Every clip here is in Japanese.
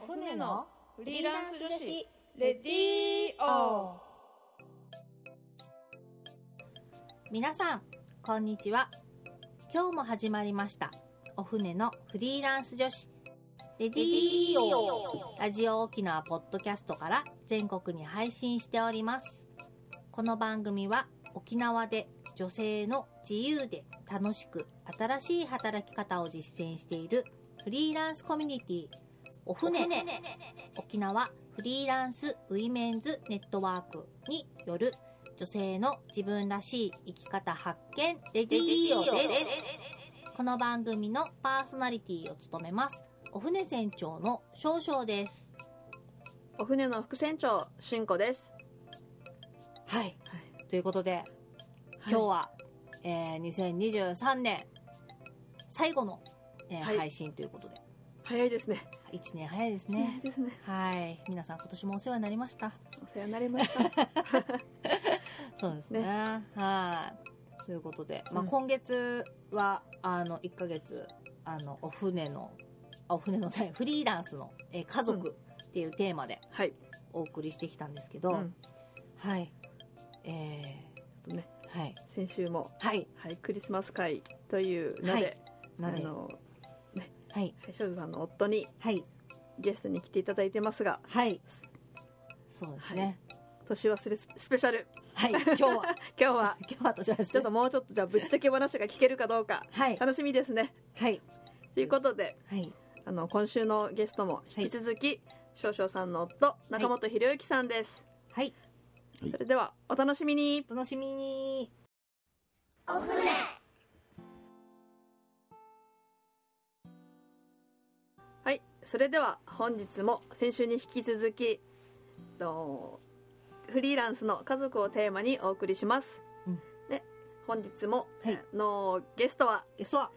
お船のフリーランス女子レディオ皆さんこんにちは。今日も始まりました。お船のフリーランス女子レディオラジオ沖縄ポッドキャストから全国に配信しております。この番組は沖縄で女性の自由で楽しく新しい働き方を実践しているフリーランスコミュニティお船。沖縄フリーランスウィメンズネットワークによる女性の自分らしい生き方発見レディオです。この番組のパーソナリティを務めます。お船船長の少々です。お船の副船長しんこです。はい、ということで今日は、えー2023年最後の、えーはい。配信ということで早いですね。1年早いですね。ですね。はい。皆さん今年もお世話になりました。お世話になりました。そうですね。はい。ということで、まあ、うん。今月はあの1ヶ月あのお船のあお船の フリーランスの、えー家族っていうテーマではい。お送りしてきたんですけど、うん。はい。えとねー、はい。先週もはい。はいクリスマス会というので、なであのはい。少女さんの夫にはい。ゲストに来ていただいてますが。はい。そうですね。年忘れススペシャル。はい、今日は。今日は。今日は年はちょっともうちょっとじゃあぶっちゃけ話が聞けるかどうか。はい。楽しみですね。はい。ということではい。あの今週のゲストも引き続き、少々さんの夫中本博之さんです、はい。それではお楽しみに。お楽しみに。はいそれでは本日も先週に引き続きとフリーランスの家族をテーマにお送りします、うん。で本日も、はい。のゲストはゲストは。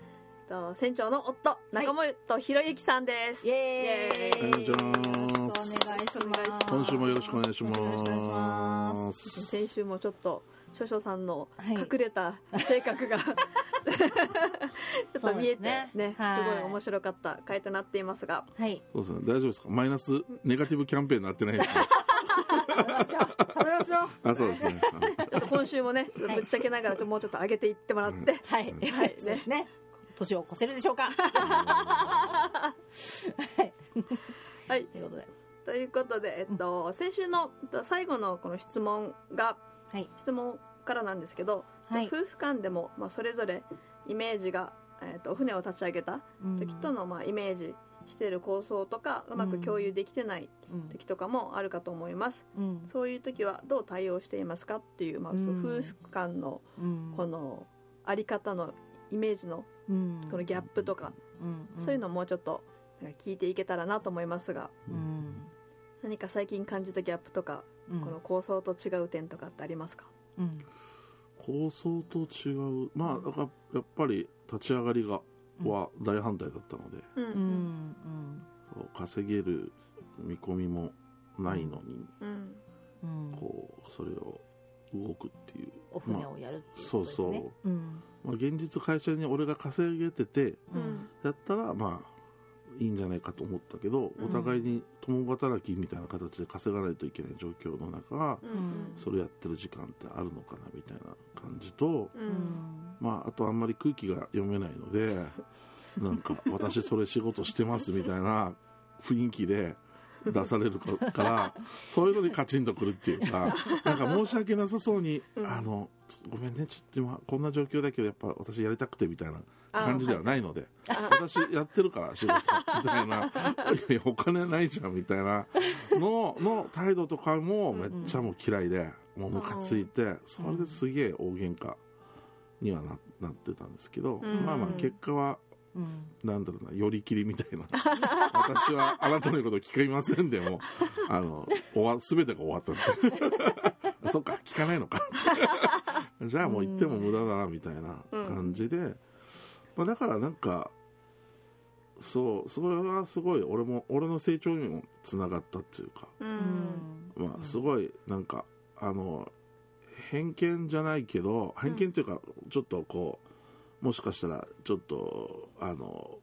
と船長の夫中本博之さんです、イエーイ。イエーイ。よろしくお願いします。今週もよろしくお願いします。よろしくお願いします。先週もちょっと少々さんのはい。隠れた性格が、ちょっと見えてねねはい。すごい面白かった回となっていますが。はい。そうですね。大丈夫ですか？マイナスネガティブキャンペーンになってないですか？あそう。ですね。は いちょっと今週もねぶっちゃけながらもうちょっと上げていってもらって、はい、はい。ね。年を越せるでしょうか？は いはい。ということで。ということで、えっと、先週のえっと最後のこの質問がはい。質問からなんですけど、はい。夫婦間でも、まあ、それぞれイメージが、えっと、船を立ち上げた時との、まあ、イメージしている構想とかうまく共有できてないうん。時とかもあるかと思います、うん。そういう時はどう対応していますかっていう,、まあ、そのうん。夫婦間のうん。このあり方のイメージのうん。このギャップとか、うん。そういうのをもうちょっとなんか聞いていけたらなと思いますが。うん。何か最近感じたギャップとか、うん。この構想と違う点とかってありますか？うん。構想と違う。まあだからやっぱり立ち上がりがは大反対だったので、うんうん。うんそう稼げる見込みもないのに、うん。うん。こうそれを動くっていう、お船をやるっていうそうことですね。そう、うん。まあ、現実会社に俺が稼げててうん。やったらまあいいんじゃないかと思ったけど、うん。お互いに共働きみたいな形で稼がないといけない状況の中、うん。それやってる時間ってあるのかなみたいな感じと、まあ、あとあんまり空気が読めないのでなんか私それ仕事してますみたいな雰囲気で出されるかからそういうのにカチンとくるっていうかなんか申し訳なさそうに「うんあのごめんねちょっと今こんな状況だけどやっぱ私やりたくて」みたいな感じではないのであ私やってるから仕事みたいな「いやいやお金ないじゃん」みたいなのの態度とかもめっちゃもう嫌いでもうムカついてそれですげえ大喧嘩にはななってたんですけど、うん。まあまあ結果はうん。なんだろうな寄り切りみたいな。私はあなたの言うこと聞きませんでも あの終わ全てが終わったって。そっか聞かないのか。じゃあもう言っても無駄だなみたいな感じで、まあ、だからなんかそうそれはすごい俺も俺の成長にもつながったっていうか、うん。まあ、すごいなんかあの偏見じゃないけど偏見というかちょっとこうもしかしたらちょっとあの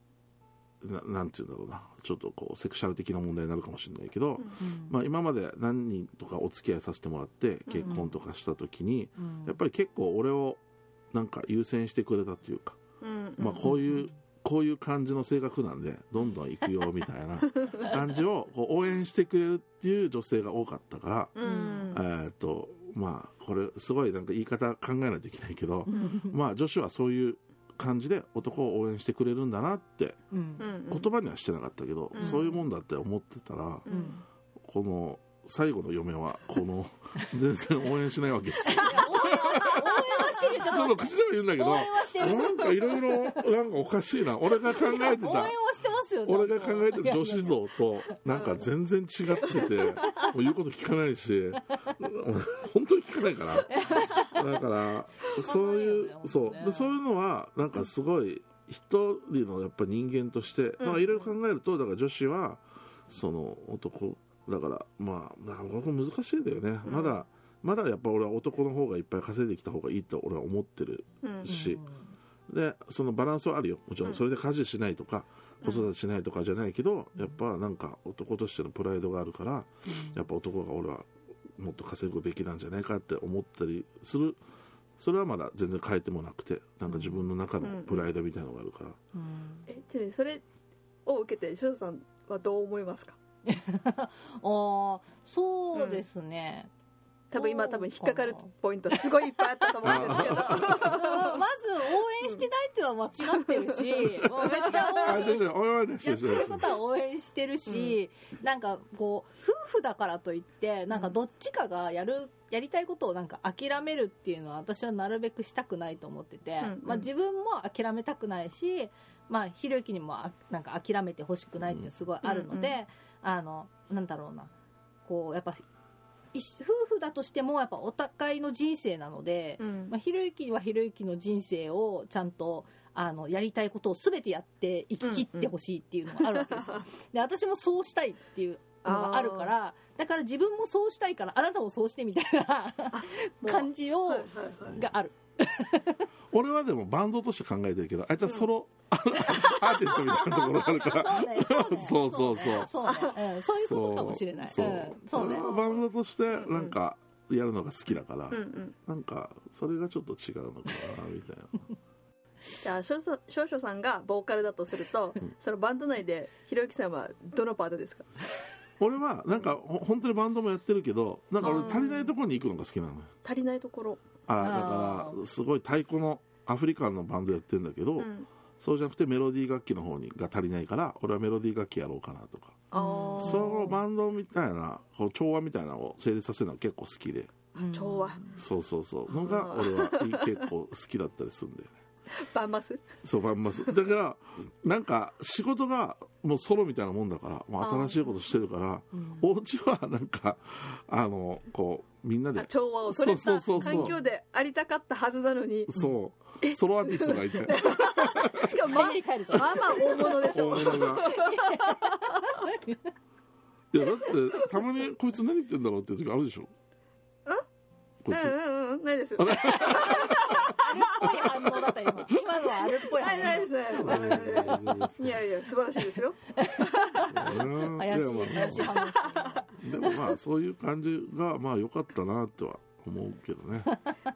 ななんて言うんだろうな。ちょっとこうセクシャル的な問題になるかもしれないけど、うんまあ、今まで何人とかお付き合いさせてもらって結婚とかした時に、うんやっぱり結構俺をなんか優先してくれたっていうか、うんまあ、こういう、こういう感じの性格なんでどんどん行くよみたいな 感じをこう応援してくれるっていう女性が多かったから、うん。えーっとまあこれすごいなんか言い方考えないといけないけど、まあ女子はそういう感じで男を応援してくれるんだなってうん。うん言葉にはしてなかったけど、うん。そういうもんだって思ってたら、うん。この最後の嫁はこの 全然応援しないわけですよ。いや応援はしてるよ。ちょっちょっとと待口では言うんだけどなんかいろいろなんかおかしいな。俺が考えて応援はたしてますよ俺が考えてる女子像となんか全然違っててもう言うこと聞かないし本当に聞かないから。だからそういうそう。でそういうのはなんかすごい一人のやっぱ人間としていろいろ考えるとだから女子はその男だからまあなんかこれ難しいんだよね。うん。まだまだやっぱ俺は男の方がいっぱい稼いできた方がいいと俺は思ってるうんしでそのバランスはあるよ。もちろうんんそれで家事しないとか子育てしないとかじゃないけどやっぱなんか男としてのプライドがあるからやっぱ男が俺はもっと稼ぐべきなんじゃないかって思ったりする。それはまだ全然変えてもなくてなんか自分の中のプライドみたいなのがあるから。うん。えちなみにそれを受けて翔さんはどう思いますか？ああそうですね、多分今多分引っかかるポイントすごいいっぱいあったと思うんですけど。まず応援してないっていうのは間違ってるし、もうめっちゃ応あ援違う違う俺はねやってることは応援してるし、なんかこう夫婦だからといってなんかどっちかがやるやりたいことをなんか諦めるっていうのは私はなるべくしたくないと思ってて、うんうん。まあ、自分も諦めたくないし、まあ、ひろゆきにもあなんか諦めてほしくないってすごいあるので、うんうあのなんだろうな。こうやっぱ一夫婦だとしてもやっぱお互いの人生なので、うん。まあ、ひろゆきはひろゆきの人生をちゃんとあのやりたいことを全てやって生き切ってほしいっていうのがあるわけですよ、で私もそうしたいっていうのがあるからだから自分もそうしたいからあなたもそうしてみたいな 感じをはいはいはい。がある俺はでもバンドとして考えてるけどあいつはソロアーティストみたいなところがあるから。そうねそうね。そうそうそう。そうね、うん、そういうことかもしれない。そう。うん、そうね。バンドとしてなんかやるのが好きだから、なんかそれがちょっと違うのかなみたいな。じゃあ少々さんがボーカルだとすると、そのバンド内でひろゆきさんはどのパートですか？俺はなんかほ本当にバンドもやってるけどなんか俺足りないところに行くのが好きなのよ。足りないところ、あだからすごい太鼓のアフリカンのバンドやってるんだけど、うん、そうじゃなくてメロディー楽器の方にが足りないから俺はメロディー楽器やろうかなとか。そのバンドみたいなこう調和みたいなのを成立させるのは結構好きで。うん。調和。そうそうそう。のが俺はいい結構好きだったりするんだよね。バンマス？そうバンマス。だからなんか仕事がもうソロみたいなもんだからもう新しいことしてるからうん。お家はなんかあのこうみんなで。あ調和を取れたそうそうそうそう。環境でありたかったはずなのに。そう。ソロアーティストがいて。しかもまあまあまあ大物でしょ。大物が。いやだってたまにこいつ何言ってんだろうっていう時あるでしょ。こいつ。うんうんうん。ないです ぽい反応だった今。今のはあるっぽいないない反応です。ねいやいや素晴らしいですよ。怪しい怪しい反応してる。でもまあそういう感じがまあ良かったなっては思うけどね。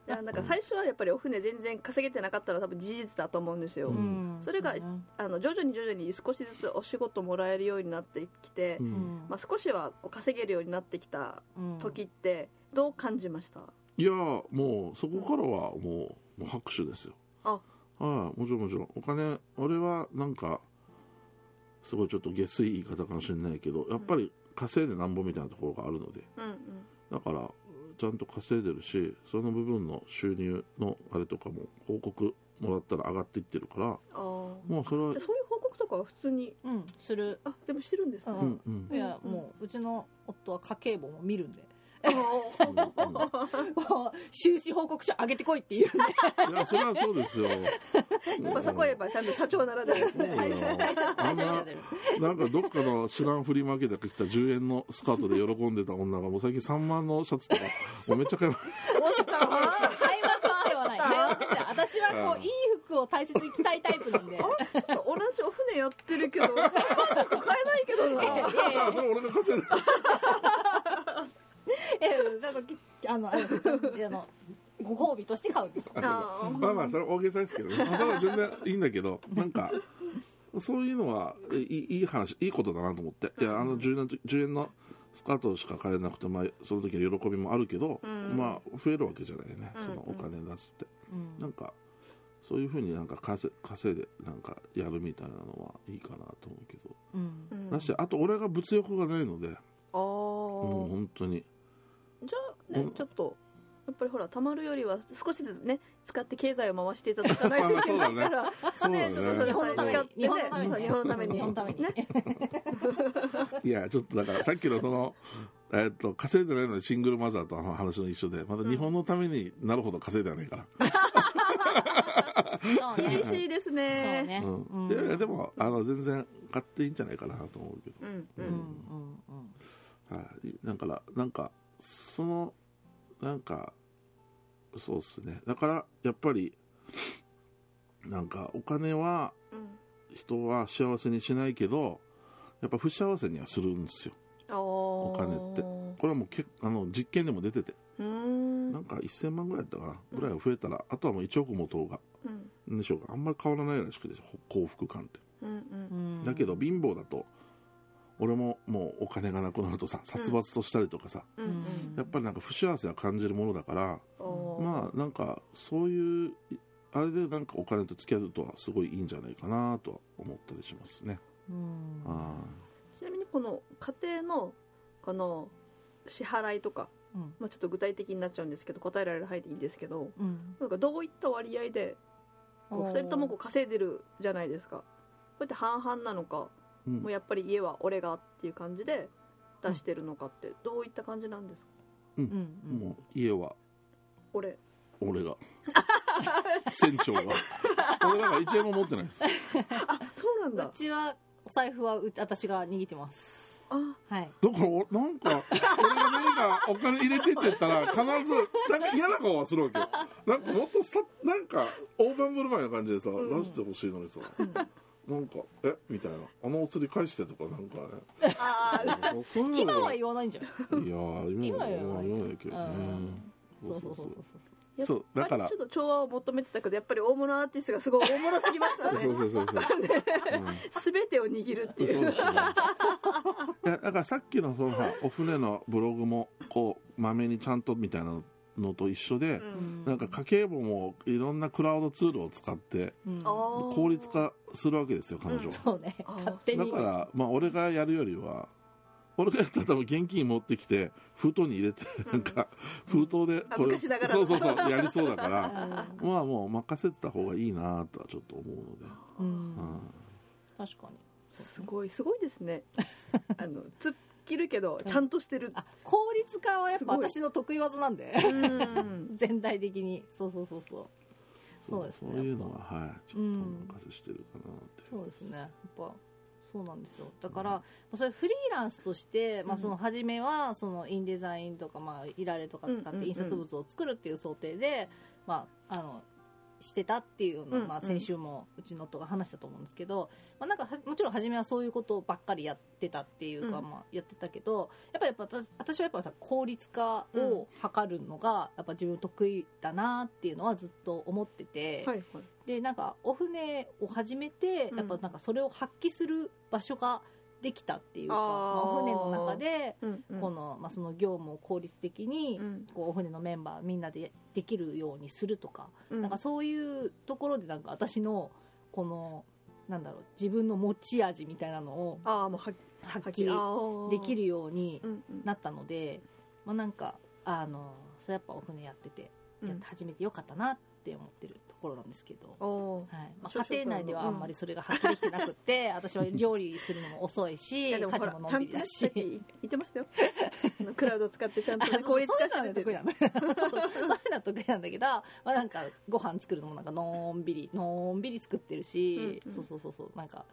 いやなんか最初はやっぱりお船全然稼げてなかったのは多分事実だと思うんですよ、うん。それがあの徐々に徐々に少しずつお仕事もらえるようになってきて、ううん。んまあ、少しはこう稼げるようになってきたうん時ってどう感じました、いやもうそこからはもうもう拍手ですよ。あ。はいもちろんもちろん。お金俺はなんかすごいちょっと下水言い方かもしれないけどやっぱり稼いでなんぼみたいなところがあるので。うんうん。だからちゃんと稼いでるしその部分の収入のあれとかも広告もらったら上がっていってるからああもうそれはじゃあそういう報告とかは普通に？うんする。あ全部してるんですね、ううんうん。いやもううちの夫は家計簿も見るんで収支報告書上げてこいって言うんで。いやそれはそうですよ。やっぱそこはやっぱちゃんと社長ならではですね会社よ会社あんな会社なんかどっかの知らんフリーマーケットで来た10円のスカートで喜んでた女がもう最近3万のシャツとかもうめっちゃ買いま買いまくってはない。買いまくっては私はこういい服クを大切に着たいタイプなんで。ちょっと同じお船やってるけど 買えないけどな。ええ。あそれ俺が稼いだえちゃんときあのあれですあのご褒美として買うんですよ。まあまあそれ大げさですけど。ね、まあ、それは全然いいんだけどなんかそういうのはいいいい話いいことだなと思って。いやあの10円の10円のスカートしか買えなくて、まあ、その時は喜びもあるけど、うん。まあ増えるわけじゃないね、うん。そのお金出すって。うん。なんかそういうふうになんか稼稼いでなんかやるみたいなのはいいかなと思うけど、うん。うんだしあと俺が物欲がないので。あもうー本当にねうん。ちょっとやっぱりほら貯まるよりは少しずつね使って経済を回していただかないといけないから。そうだね。日本のために。日本のために。日本のために。日本のために。ねいやちょっとだからさっきのそのえっと稼いでないのにシングルマザーとの話の一緒でまだ日本のためになるほど稼いではないから、そうね。厳しいですね。ね。うん。うん。いやいやでもあの全然買っていいんじゃないかなと思うけど、うん。ううん。うん。んはい、だからなんかそのなんかそうっすね。だからやっぱりなんかお金はうん人は幸せにしないけどやっぱ不幸せにはするんですよ。お金って。これはもうけあの実験でも出てて。なんか1000万ぐらいやったかな。ぐらい増えたらあとはもう1億も等が。うん。なんでしょうか。あんまり変わらないらしくて幸福感って。うん。うんうん。だけど貧乏だと俺ももうお金がなくなるとさ殺伐としたりとかさ、うんうん。やっぱりなんか不幸せは感じるものだからおー。まあなんかそういうあれでなんかお金と付き合うとはすごいいいんじゃないかなとは思ったりしますね、うん。あちなみにこの家庭のこの支払いとか、うん。まあ、ちょっと具体的になっちゃうんですけど答えられる範囲でいいんですけどうん。なんかどういった割合でこう2人ともこう稼いでるじゃないですか。こうやって半々なのか、うん。もうやっぱり家は俺がっていう感じで出してるのかってどういった感じなんですか？うん。あもう家は。俺。俺が。船長が。俺だから1円も持ってないです。うそうなんだ。ちはお財布はう私が握ってます。あ。はい。だからおなんか俺が何かお金入れてって言ったら必ずなんか嫌な顔はするわけよ。なんかもっとさなんか大盤振る舞いな感じでさ、ん。出してほしいのにさ、なんか「え？みたいな「あのお釣り返して」とかなんかね。そういうの今がは言わないんじゃんい？やー今は言わない。けどね。そうそうそうそう。やっそうだからぱりちょっと調和を求めてたけどやっぱり大物アーティストがすごい大物すぎましたね。そうそうそうそう、う。ん全てを握るっていう。そうですね。いやだからさっきのそのさお船のブログもこうまめにちゃんとみたいなのと一緒で、うん。なんか家計簿もいろんなクラウドツールを使って効率化するわけですよ彼女は、そうね。あー。だ勝手に。からまあ俺がやるよりは俺がやったら多分現金持ってきて封筒に入れてなんか封筒であこれ、昔ながらの。そうそうそうやりそうだか うらん。まあもう任せてた方がいいなとはちょっと思うので、うん。うん。確かに。すごいすごいですね。あの突っ切るけどちゃんとしてる。あ効率化はやっぱ私の得意技なんで。うん。全体的に。そうそうそうそう。そうですねそういうのははいちょっとお任せしてるかなって、そうですね。やっぱそうなんですよ。だから、まあそれフリーランスとして、まあ、うんその初めはそのインデザインとか、まあ、いられとか使っうんうんうんて印刷物を作るっていう想定で、まあ、あのしてたっていうのを、まあ、先週もうちの夫が話したと思うんですけど、まあ、なんかはもちろん初めはそういうことばっかりやってたっていうか、うん。まあ、やってたけどやっぱやっぱ私私はやっぱ効率化を図るのがやっぱ自分得意だなっていうのはずっと思ってて。はいはい。でなんかお船を始めてうん。やっぱなんかそれを発揮する場所ができたっていうか、まあ、お船の中でこの、まあ、その業務を効率的に、うん。こうお船のメンバーみんなでできるようにするとか、うん。なんかそういうところでなんか私のこのなんだろう自分の持ち味みたいなのをああもうは発揮できるようにうんうん。なったので、まあ、なんかあのそれやっぱお船やっててうん。やって始めてよかったなって思ってるところなんですけど。はい。まあ、家庭内ではあんまりそれが発揮できてなくって、私は料理するのも遅いし家事ものんびりだし言ってましたよ。クラウド使ってちゃんとね効率化そういうのはしてる得意なんだ そういうのは得意なんだけど、まあ、なんかご飯作るのもなんかのんびりのんびり作ってるし、うんうん。そうそうそうそう。なんか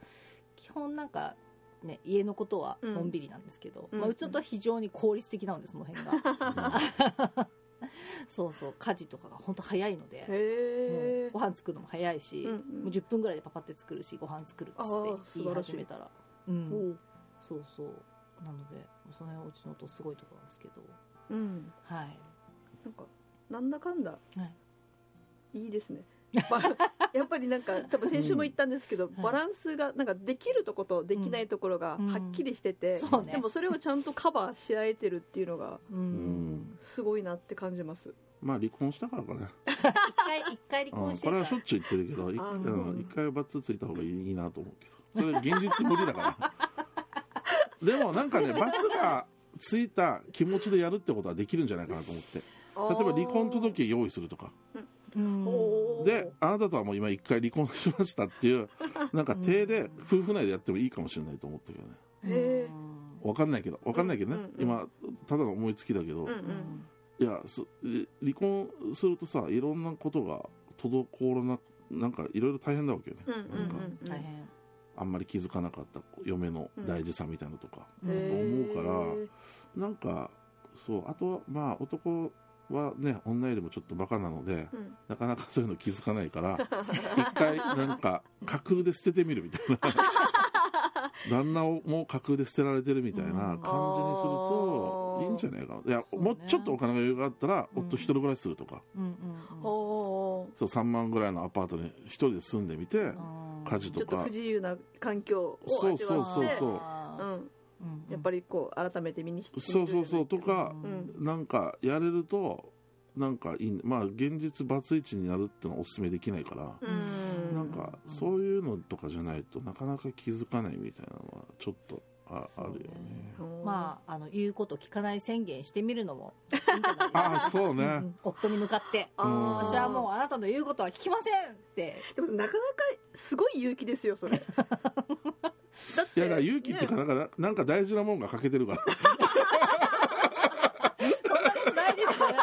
基本なんかね家のことはのんびりなんですけど、うん。まあ、うちのとは非常に効率的なのでその辺が、そうそう家事とかが本当早いのでへえご飯作るのも早いし、うんうん。もう10分ぐらいでパパって作るしご飯作るっつって言い始めたら。うん。そうそう。なのでその辺はうちの夫すごいところなんですけど。うん。はい。なんかなんだかんだはい。いいですね。ばやっぱりなんか多分先週も言ったんですけど、んバランスがなんかできるとことできないところがうん。はっきりしてて、そうね。でもそれをちゃんとカバーし合えてるっていうのがすごいなって感じます。まあ離婚したからかね。一回一回離うん婚してこれはしょっちゅう言ってるけど一回バツついた方がいいなと思うけど。それ現実無理だから。でもなんかねバツがついた気持ちでやるってことはできるんじゃないかなと思って。例えば離婚届用意するとか。うんであなたとはもう今一回離婚しましたっていう なんか手で夫婦内でやってもいいかもしれないと思ったけどね。へー。わかんないけどわかんないけどね、うんうんうん。今ただの思いつきだけど、うんううん。んいやす離婚するとさいろんなことが滞らななんかいろいろ大変なわけよね、うんうんうんうん。大変あんまり気づかなかった嫁の大事さみたいなのとか、へー。思うからなんかそうあとはまあ男はね女よりもちょっとバカなので、うん。なかなかそういうの気づかないから 一回なんか架空で捨ててみるみたいな。旦那をもう架空で捨てられてるみたいな感じにするとうんいいんじゃないかな。いや、そうね。もうちょっとお金が余裕があったら、うん。夫一人暮らしするとか。うんうんうん。おー。そう3万ぐらいのアパートに一人で住んでみて、家事とか。ちょっと不自由な環境をそう味わって。そうそううん、あーうんやっぱりこう改めて見にそうそうそう。とか、うん。なんかやれるとなんかいい。まあ現実バツイチになるってのはおすすめできないから、うん。なんかそういうのとかじゃないとなかなか気づかないみたいなのはちょっとああるよね。うんまああの言うこと聞かない宣言してみるのもいいんじゃない？ああそうね、うん。夫に向かって私はもうあなたの言うことは聞きませんって。でもなかなかすごい勇気ですよそれ だっていやだから勇気っていうかなんかなんか大事なもんが欠けてるから。ないですよね。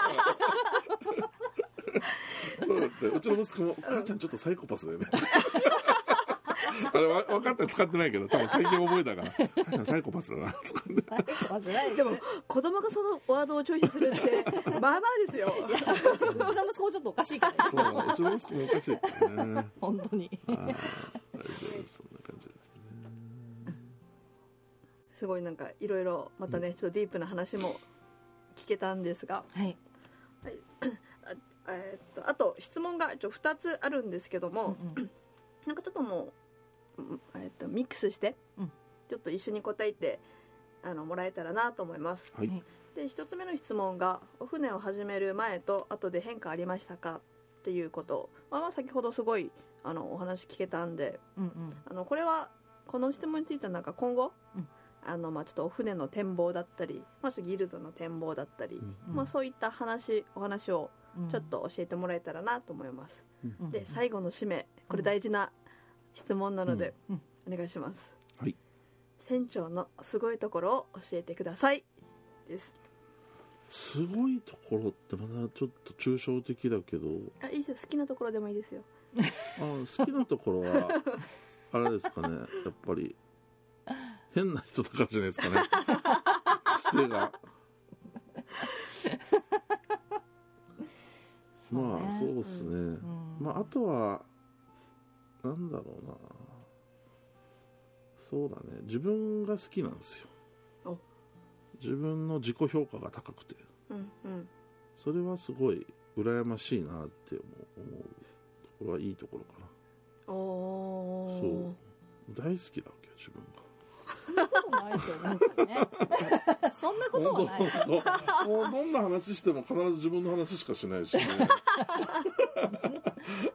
そうだってうちの息子も「母ちゃんちょっとサイコパスだよね」あれわ分かって使ってないけど多分最近覚えたから「母ちゃんサイコパスだな」とかねまずないでも子供がそのワードをチョイスするって まあまあですよ。うちの息子もちょっとおかしいからね。そううちの息子もおかしいからね。本当に。大丈夫ですすごいなんかいろいろまたねちょっとディープな話も聞けたんですが。はい。あえーっとあと質問がちょ2つあるんですけども、うんうん。なんかちょっともう、うんえーっとミックスして、うん。ちょっと一緒に答えてあのもらえたらなと思います。はい。はい。で1つ目の質問が「お船を始める前と後で変化ありましたか?」っていうこと。まあまあ先ほどすごいあのお話聞けたんで。うんうん。あのこれはこの質問についてはなんか今後、うんあのまあちょっとお船の展望だったり、まあ、ちょっとギルドの展望だったり、うん。まあ、そういった話お話をうん。ちょっと教えてもらえたらなと思います、うん。で最後の締めこれ大事な質問なので、うん。お願いします。はい。船長のすごいところを教えてください。です。すごいところってまだちょっと抽象的だけど。あいいですよ。好きなところでもいいですよ。あ好きなところはあれですかね。やっぱり変な人だからじゃないですかね。癖が。まあそうですね、うん。まああとはなんだろうな。そうだね。自分が好きなんですよ。お。自分の自己評価が高くて。うんうん。それはすごい羨ましいなって思う。ところはいいところかな。おそう。大好きだわけよ自分がそんなことないですよね。そんなことはない。本当もうどんな話しても必ず自分の話しかしないしね。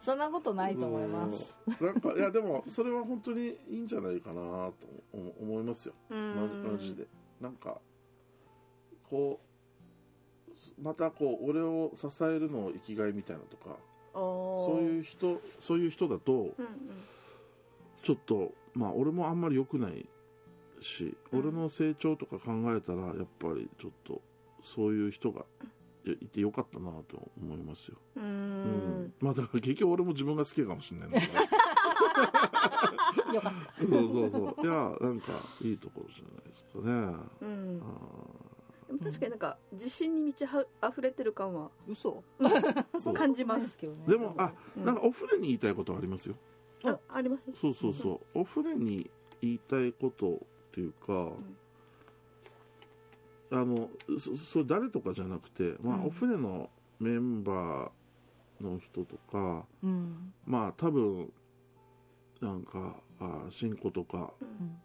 そんなことないと思います。うんなんかいやでもそれは本当にいいんじゃないかなと思思いますよ。マジで。なんかこうまたこう俺を支えるのを生きがいみたいなとかおそういう人そういう人だとうんうん。ちょっとまあ俺もあんまり良くないし、うん俺の成長とか考えたらやっぱりちょっとそういう人がいいてよかったなと思いますよ、ううん。んまあだから結局俺も自分が好きかもしれない よかった。ど そうそうそう。いやなんかいいところじゃないですかね。うん。あでも確かになんか自信に満ちは溢れてる感は嘘？そう感じますけどね。でもあうん。なんかお船に言いたいことはありますよ。ああります？そうそうそう。お船に言いたいことっていうか、あのそそれ誰とかじゃなくて、まあうん。お船のメンバーの人とかうん。まあ多分なんかあ新子とかうん。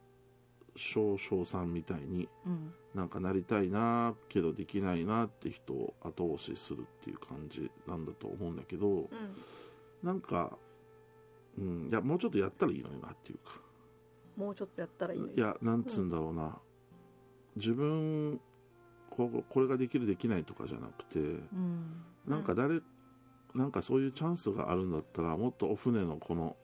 少々さんみたいにうん。なんかなりたいなけどできないなって人を後押しするっていう感じなんだと思うんだけどうん。なんか、うん、いやもうちょっとやったらいいのになっていうかもうちょっとやったらいいいやなんつうんだろうな、自分こうこれができるできないとかじゃなくてうん。なんか誰、なんかそういうチャンスがあるんだったらもっとお船のこの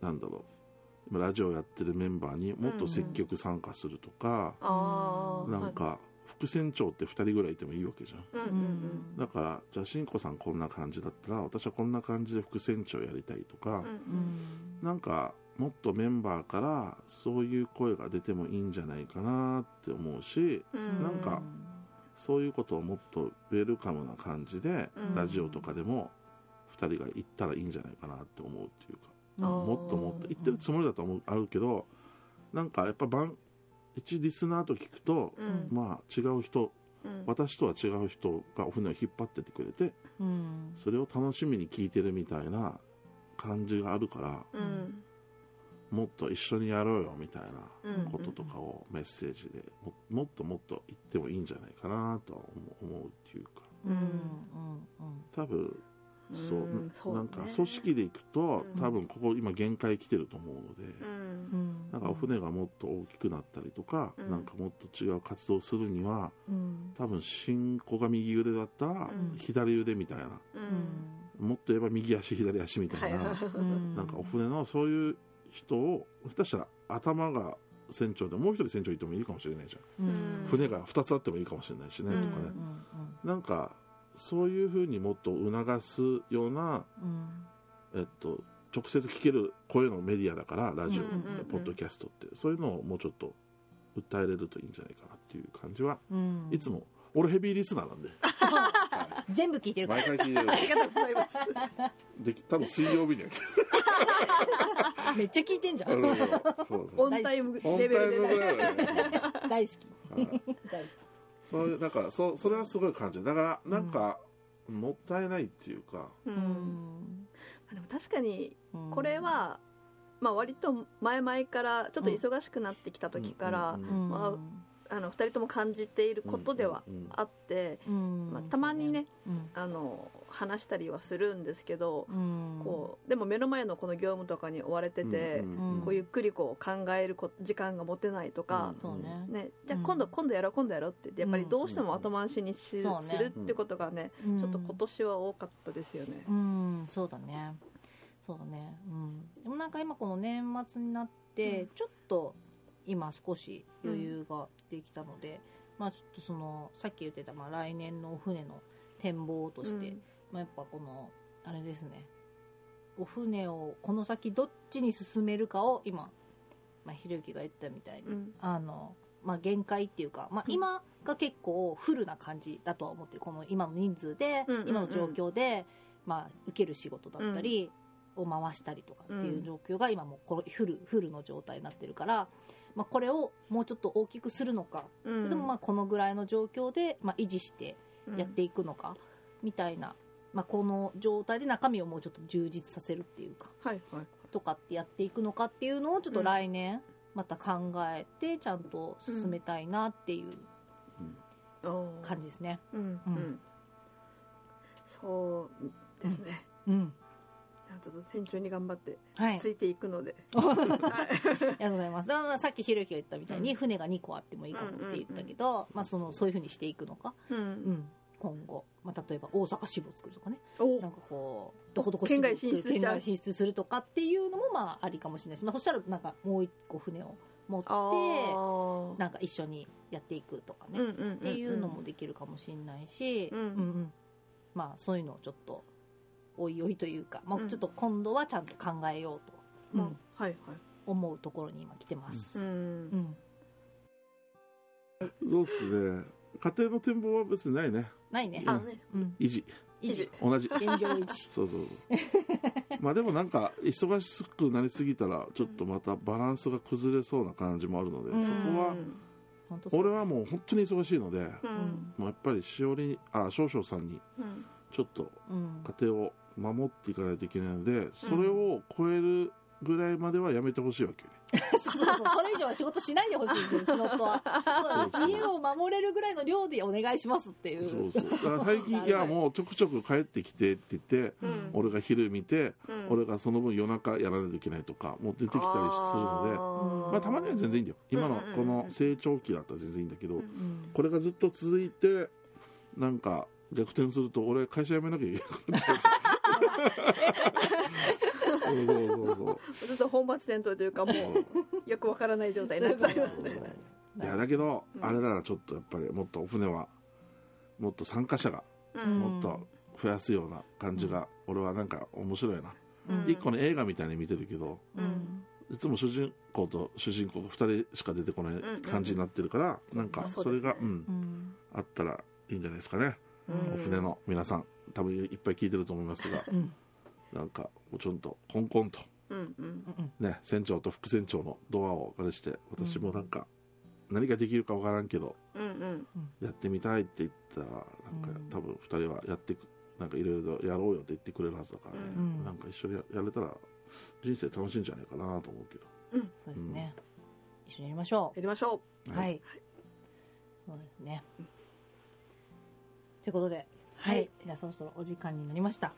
なんだろう今ラジオやってるメンバーにもっと積極参加するとか、ああなんか副船長って2人ぐらいいてもいいわけじゃん。はいうんうん。だからじゃあしんこさんこんな感じだったら私はこんな感じで副船長やりたいとか、うんうん。なんかもっとメンバーからそういう声が出てもいいんじゃないかなって思うしうん。なんかそういうことをもっとウェルカムな感じで、うん。ラジオとかでも2人が言ったらいいんじゃないかなって思うっていうか。あー。もっともっと。言ってるつもりだと思うあるけどなんかやっぱ番一リスナーと聞くと、うん。まあ違う人うん。私とは違う人がお船を引っ張っててくれてうん。それを楽しみに聞いてるみたいな感じがあるからうんもっと一緒にやろうよみたいうんなこととかをメッセージでももっともっと言ってもいいんじゃないかなとは思うっていうか。うんうん多分そう,、うんそうね。なんか組織でいくとうん。多分ここ今限界来てると思うので、うん。うんなんかお船がもっと大きくなったりとか、うん。なんかもっと違う活動するにはうん。多分進行が右腕だったらうん。左腕みたいな、うん。もっと言えば右足左足みたいな、なんかお船のそういう人を下手したら頭が船長でもう一人船長いてもいいかもしれないじゃん、うん。船が2つあってもいいかもしれないしね、うん。とかね。うんなんかそういうふうにもっと促すような、うん。えっと、直接聞ける声のメディアだからラジオ、ポッドキャストって。そういうのをもうちょっと訴えれるといいんじゃないかなっていう感じは、うん。いつも俺ヘビーリスナーなんで全部聞いてるから。毎回聞いてる。ありがとうございます。で多分水曜日には。めっちゃ聞いてんじゃん。そうそう。オンタイムレベルで大好き。はい大好き。そうだからそそれはすごい感じだからなんか、もったいないっていうかううんんでも確かにうんこれはまあ割と前々からちょっと忙しくなってき。た時からうんうんまあの2人とも感じていることではあってうん。まあたまにねうん。あの話したりはするんですけどうん。こうでも目の前のこの業務とかに追われててうんこうゆっくりこう考えるこ時間が持てないとかね。ね、じゃあうん。今度、今度やろう今度やろうって言ってやっぱりどうしても後回しにし、そうね。するってことがね、うん。ちょっと今年は多かったですよね。うん。そうだね。そうだね。うん。でもなんか今この年末になって、うん。ちょっと今少し余裕が出てきたので、まあちょっとそのさっき言ってた、まあ、来年のお船の展望として、うん。まあ、やっぱこのあれですね。お船をこの先どっちに進めるかを今、まあ、ひろゆきが言ったみたいに、うん。あのまあ、限界っていうか、まあ、うん。今が結構フルな感じだとは思ってる。この今の人数で、うんうんうん。今の状況で、まあ、受ける仕事だったりを回したりとかっていう状況が今もうフルフルの状態になってるから、まあ、これをもうちょっと大きくするのか、うん。でもまあこのぐらいの状況で、まあ、維持してやっていくのか、みたいな、まあ、この状態で中身をもうちょっと充実させるっていうか。はいはいとかってやっていくのかっていうのをちょっと来年また考えてちゃんと進めたいなっていう感じですね。うんうん、うん。そうですね、うん、ちょっと船長に頑張ってはい、ついていくので、ありがとうございます。だからさっきひろゆきが言ったみたいに、うん。船が2個あってもいいかもって言ったけど、まあそのそういうふうにしていくのか、うん。うん、今後、まあ、例えば大阪支部を作るとかね、お。なんかこうどこどこ支部を作る県外進出するとかっていうのもまあありかもしれないし、まあそしたらなんかもう一個船を持ってなんか一緒にやっていくとかね、うんうんうんうん。っていうのもできるかもしれないし、うんうん。まあそういうのをちょっとおいおいというか、まあ、うん。ちょっと今度はちゃんと考えようと、うん。うん。はいはい。思うところに今来てます。うん。うん。そうっすね。家庭の展望は別にないね。ないね。あのねうん。維持。維持。同じ。現状維持。そうそうそう。まあでもなんか忙しくなりすぎたらちょっとまたバランスが崩れそうな感じもあるので、うん。そこは俺はもう本当に忙しいので、うんうん。もうやっぱりしおりあ少々さんにうん。ちょっとうん。家庭を守っていかないといけないのでそれを超えるぐらいまではやめてほしいわけね、そうそうそう。それ以上は仕事しないでほしいんでうちの夫は。そう家を守れるぐらいの量でお願いしますっていう。そうそう。だから最近 いやもうちょくちょく帰ってきてって言って、うん。俺が昼見て、うん。俺がその分夜中やらないといけないとかもう出てきたりするのでまあたまには全然いいんだよ。今のこの成長期だったら全然いいんだけど、うんうん。これがずっと続いてなんか逆転すると俺会社辞めなきゃいけなくなっちゃうそうそうそう。そうずっと本末転倒というかもうよくわからない状態になっちゃいますね。いやだけど、うんあれならちょっとやっぱりもっとお船はもっと参加者がうん。もっと増やすような感じが、俺はなんか面白いな、うん。一個の映画みたいに見てるけどうん。いつも主人公と主人公が2人しか出てこない感じになってるから、なんかそれがう、ん、うん。あったらいいんじゃないですかね、うん。お船の皆さん多分いっぱい聞いてると思いますがうん。なんかちょんとコンコンとうんうん。うんね船長と副船長のドアをお借りして私もなんか何ができるかわからんけどうんうん。やってみたいって言ったらなんかうん。多分2人はやってくなんかいろいろやろうよって言ってくれるはずだからね、うんなんか一緒にややれたら人生楽しいんじゃないかなと思うけど。そうですね。一緒にやりましょやりましょう。はい。そうですね。ということでははい。いじゃあそろそろお時間になりました。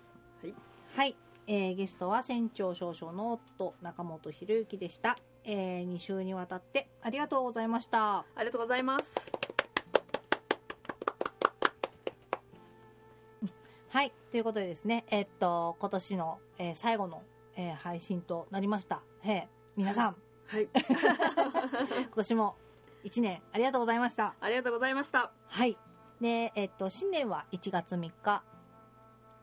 はい。はい。えーゲストは船長少々の夫中本博之でした。え2週にわたってありがとうございました。うありがとうございます。はい。ということでですねえっと今年の、えー最後の、えー配信となりました。へえ皆さん。はい。今年も1年ありがとうございました。ありがとうございました。はいでえっと新年は1月3日。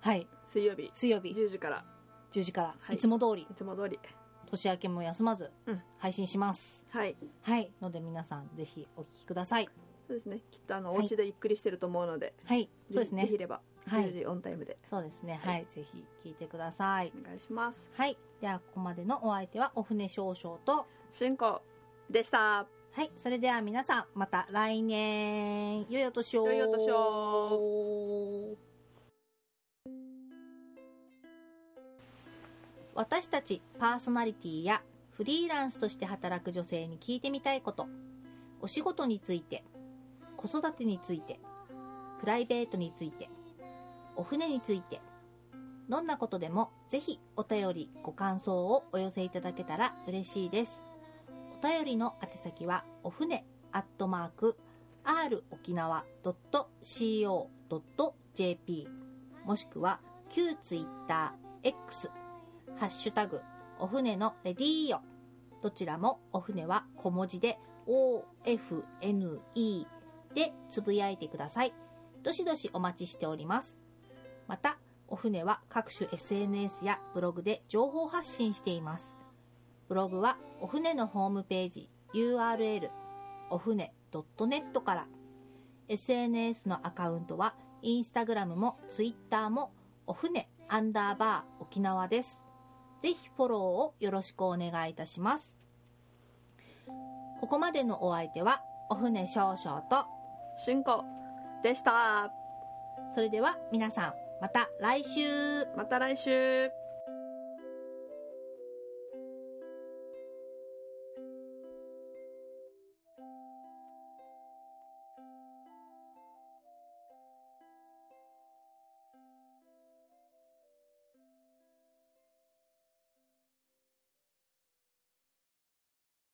はい。水曜日。水曜日。10時から。10時から、はい。い、つも通り。いつも通り。年明けも休まずうん。配信します、はい。はい。ので皆さんぜひお聞きください。そうですね。きっとあのはいお家でゆっくりしてると思うので、はい。そうですね。できればはい。10時オンタイムで。そうですね。はい、ぜひ聞いてください。お願いします。はい。ではここまでのお相手はお船少々としんこでしたはいそれでは皆さんまた来年。良いお年を。良いお年を私たちパーソナリティやフリーランスとして働く女性に聞いてみたいこと。お仕事について子育てについてプライベートについてお船についてどんなことでもぜひお便りご感想をお寄せいただけたら嬉しいです。便りの宛先はお船アットマーク r 沖縄 .co.jp もしくは旧ツイッター X ハッシュタグお船のレディーよ。どちらもお船は小文字で OFNE でつぶやいてください。どしどしお待ちしております。またお船は各種 SNS やブログで情報発信しています。ブログはお船のホームページ URL お船 .net から。SNS のアカウントはインスタグラムもツイッターもお船アンダーバー沖縄です。ぜひフォローをよろしくお願いいたします。ここまでのお相手はお船少々としんこでした。それでは皆さんまた来週。また来週